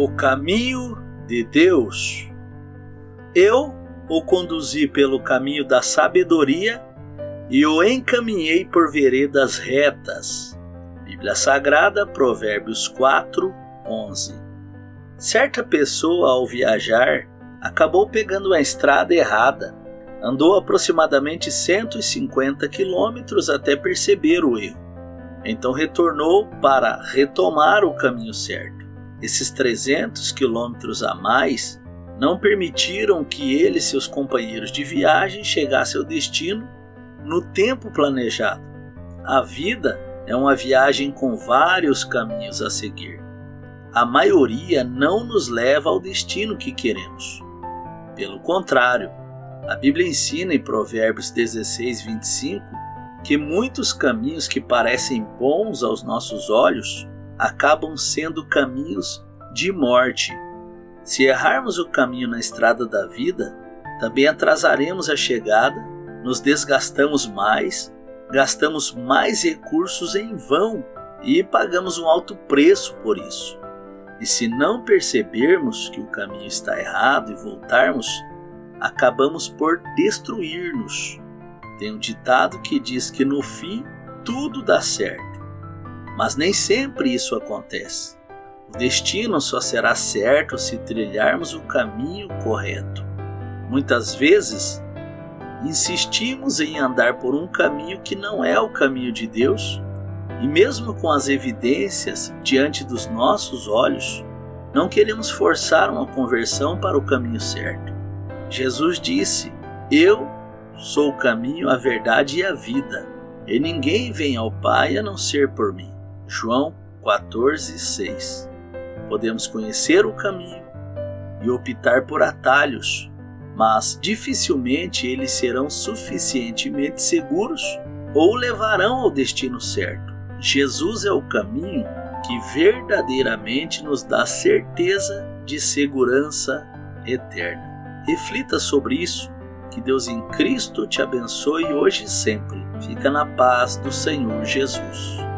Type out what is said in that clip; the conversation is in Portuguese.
O caminho de Deus. Eu o conduzi pelo caminho da sabedoria e o encaminhei por veredas retas. Bíblia Sagrada, Provérbios 4, 11. Certa pessoa, ao viajar, acabou pegando a estrada errada. Andou aproximadamente 150 quilômetros até perceber o erro. Então retornou para retomar o caminho certo. Esses 300 quilômetros a mais não permitiram que ele e seus companheiros de viagem chegassem ao destino no tempo planejado. A vida é uma viagem com vários caminhos a seguir. A maioria não nos leva ao destino que queremos. Pelo contrário, a Bíblia ensina em Provérbios 16, 25 que muitos caminhos que parecem bons aos nossos olhos acabam sendo caminhos de morte. Se errarmos o caminho na estrada da vida, também atrasaremos a chegada, nos desgastamos mais, gastamos mais recursos em vão e pagamos um alto preço por isso. E se não percebermos que o caminho está errado e voltarmos, acabamos por destruir-nos. Tem um ditado que diz que no fim tudo dá certo, mas nem sempre isso acontece. O destino só será certo se trilharmos o caminho correto. Muitas vezes, insistimos em andar por um caminho que não é o caminho de Deus, e mesmo com as evidências diante dos nossos olhos, não queremos forçar uma conversão para o caminho certo. Jesus disse: Eu sou o caminho, a verdade e a vida, e ninguém vem ao Pai a não ser por mim. João 14, 6. Podemos conhecer o caminho e optar por atalhos, mas dificilmente eles serão suficientemente seguros ou levarão ao destino certo. Jesus é o caminho que verdadeiramente nos dá certeza de segurança eterna. Reflita sobre isso. Que Deus em Cristo te abençoe hoje e sempre. Fica na paz do Senhor Jesus.